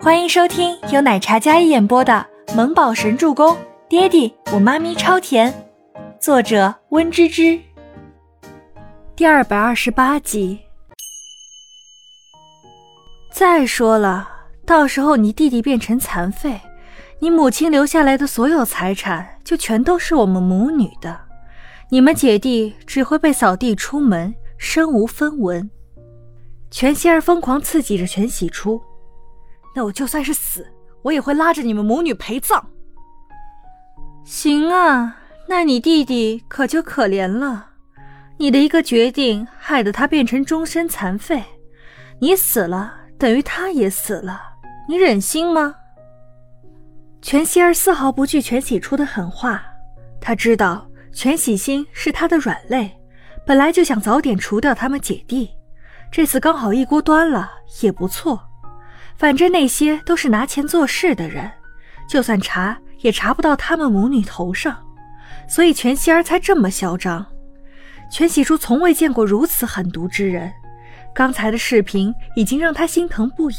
欢迎收听由奶茶加一演播的《萌宝神助攻》，爹地我妈咪超甜，作者温芝芝。第二百二十八集。再说了，到时候你弟弟变成残废，你母亲留下来的所有财产就全都是我们母女的，你们姐弟只会被扫地出门，身无分文。全希儿疯狂刺激着全喜初，那我就算是死，我也会拉着你们母女陪葬。行啊，那你弟弟可就可怜了，你的一个决定害得他变成终身残废，你死了等于他也死了，你忍心吗？全希儿丝毫不惧全喜初的狠话，他知道全喜心是他的软肋，本来就想早点除掉他们姐弟。这次刚好一锅端了，也不错。反正那些都是拿钱做事的人，就算查也查不到他们母女头上，所以全希儿才这么嚣张。全喜初从未见过如此狠毒之人，刚才的视频已经让他心疼不已。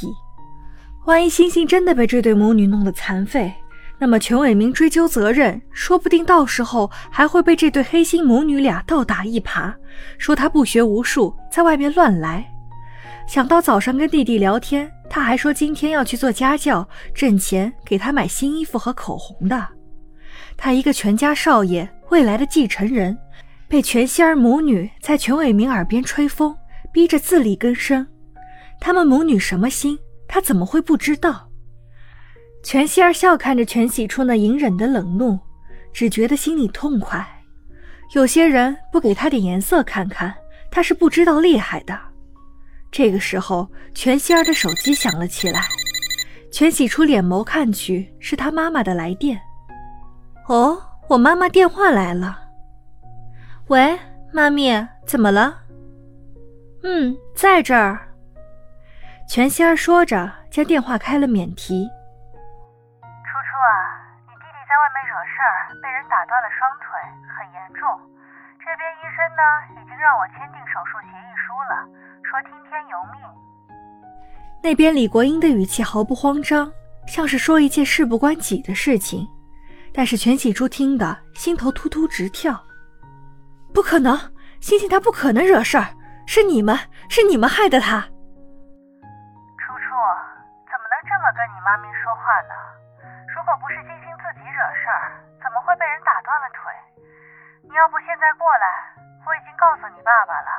万一星星真的被这对母女弄得残废，那么全伟明追究责任，说不定到时候还会被这对黑心母女俩倒打一耙，说他不学无术，在外面乱来。想到早上跟弟弟聊天，他还说今天要去做家教，挣钱给他买新衣服和口红的。他一个全家少爷，未来的继承人，被全希儿母女在全伟明耳边吹风，逼着自力更生。他们母女什么心，他怎么会不知道？全希儿笑看着全喜初那隐忍的冷怒，只觉得心里痛快。有些人不给他点颜色看看，他是不知道厉害的。这个时候，全希儿的手机响了起来。全喜初脸眸看去，是他妈妈的来电。哦，我妈妈电话来了。喂，妈咪，怎么了？嗯，在这儿。全希儿说着，将电话开了免提。初初啊，你弟弟在外面惹事儿被人打断了双腿，很严重。这边医生呢，已经让我签订手术协那边李国英的语气毫不慌张，像是说一件事不关己的事情。但是全喜初听的心头突突直跳。不可能，星星他不可能惹事儿，是你们，是你们害的他。初初，怎么能这么跟你妈咪说话呢？如果不是星星自己惹事儿。怎么会被人打断了腿？你要不现在过来？我已经告诉你爸爸了。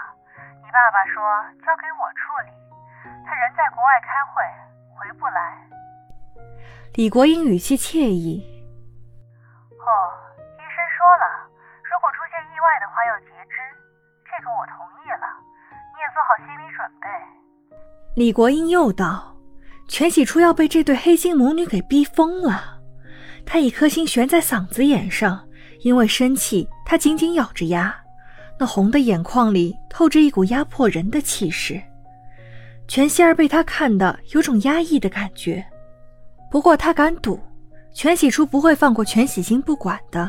你爸爸说交给我处理。他人在国外开会，回不来。李国英语气惬意。哦，医生说了，如果出现意外的话要截肢。这个我同意了，你也做好心理准备。李国英又道：“全喜初要被这对黑心母女给逼疯了。”他一颗心悬在嗓子眼上，因为生气，他紧紧咬着牙，那红的眼眶里透着一股压迫人的气势。全希儿被他看的有种压抑的感觉，不过他敢赌，全喜初不会放过全喜星不管的，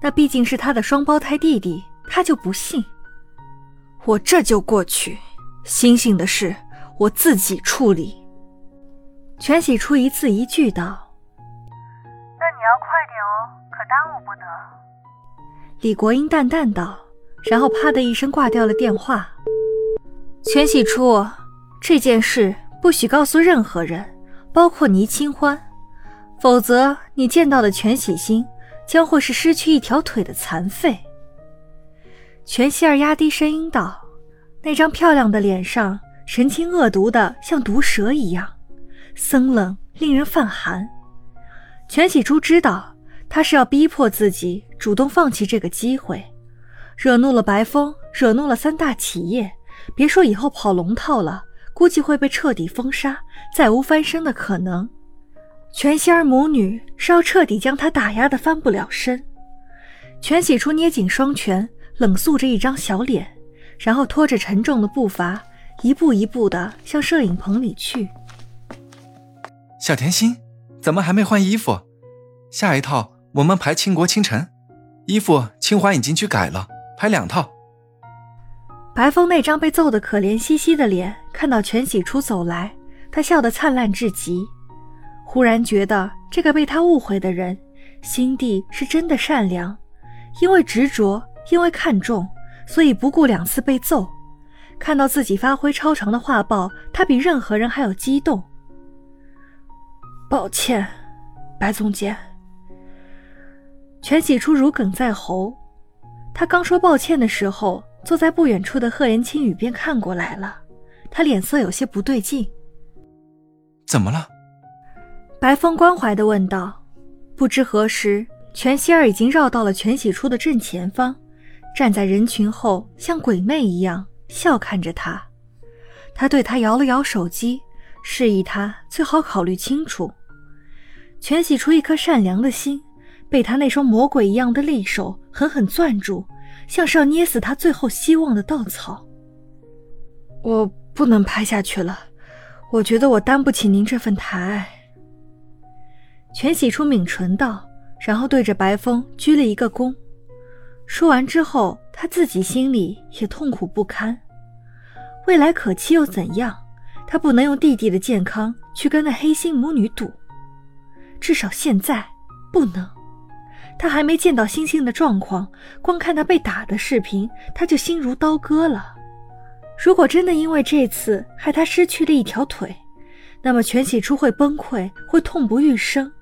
那毕竟是他的双胞胎弟弟，他就不信。我这就过去，星星的事我自己处理。全喜初一字一句道。那你要快点哦，可耽误不得。李国英淡淡道，然后啪的一声挂掉了电话。全喜初，这件事不许告诉任何人，包括倪清欢，否则你见到的全喜星将会是失去一条腿的残废。全希儿压低声音道，那张漂亮的脸上神情恶毒的像毒蛇一样，森冷令人犯寒。全喜珠知道。他是要逼迫自己主动放弃这个机会，惹怒了白风，惹怒了三大企业，别说以后跑龙套了，估计会被彻底封杀，再无翻身的可能。全希儿母女是要彻底将他打压的翻不了身。全喜初捏紧双拳，冷肃着一张小脸，然后拖着沉重的步伐，一步一步的向摄影棚里去。小甜心，怎么还没换衣服？下一套。我们排倾国倾城，衣服清华已经去改了，排两套。白风那张被揍得可怜兮兮的脸，看到全喜初走来，他笑得灿烂至极。忽然觉得这个被他误会的人，心地是真的善良，因为执着，因为看重，所以不顾两次被揍。看到自己发挥超常的画报，他比任何人还要激动。抱歉，白总监。全喜初如鲠在喉。他刚说抱歉的时候，坐在不远处的赫连青雨便看过来了，他脸色有些不对劲。怎么了？白风关怀的问道。不知何时，全希儿已经绕到了全喜初的正前方，站在人群后，像鬼魅一样。笑看着他，他对他摇了摇手机，示意他最好考虑清楚。全喜初一颗善良的心，被他那双魔鬼一样的利手狠狠攥住，像是要捏死他最后希望的稻草。我不能拍下去了，我觉得我担不起您这份抬爱。全喜出抿唇道，然后对着白风鞠了一个躬。说完之后，他自己心里也痛苦不堪。未来可期又怎样？他不能用弟弟的健康去跟那黑心母女赌，至少现在不能。他还没见到星星的状况，光看他被打的视频，他就心如刀割了。如果真的因为这次害他失去了一条腿，那么全喜初会崩溃，会痛不欲生。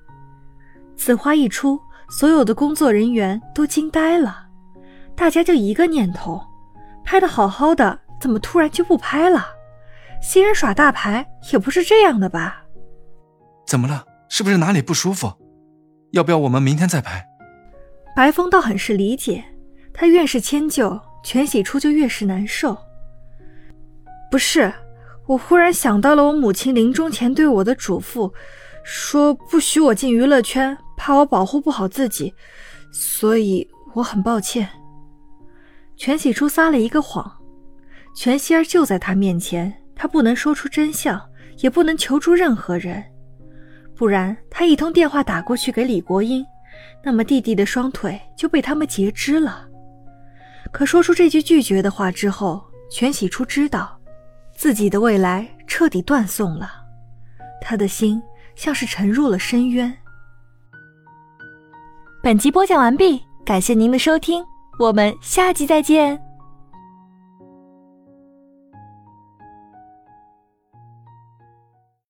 此话一出，所有的工作人员都惊呆了。大家就一个念头：拍的好好的，怎么突然就不拍了？新人耍大牌也不是这样的吧？怎么了？是不是哪里不舒服？要不要我们明天再拍？白风倒很是理解，他越是迁就，全喜初就越是难受。不是，我忽然想到了我母亲临终前对我的嘱咐，说不许我进娱乐圈，怕我保护不好自己，所以我很抱歉。全喜初撒了一个谎，全希儿就在他面前，他不能说出真相，也不能求助任何人，不然他一通电话打过去给李国英，那么弟弟的双腿就被他们截肢了。可说出这句拒绝的话之后，全喜初知道，自己的未来彻底断送了，他的心像是沉入了深渊。本集播讲完毕，感谢您的收听。我们下集再见。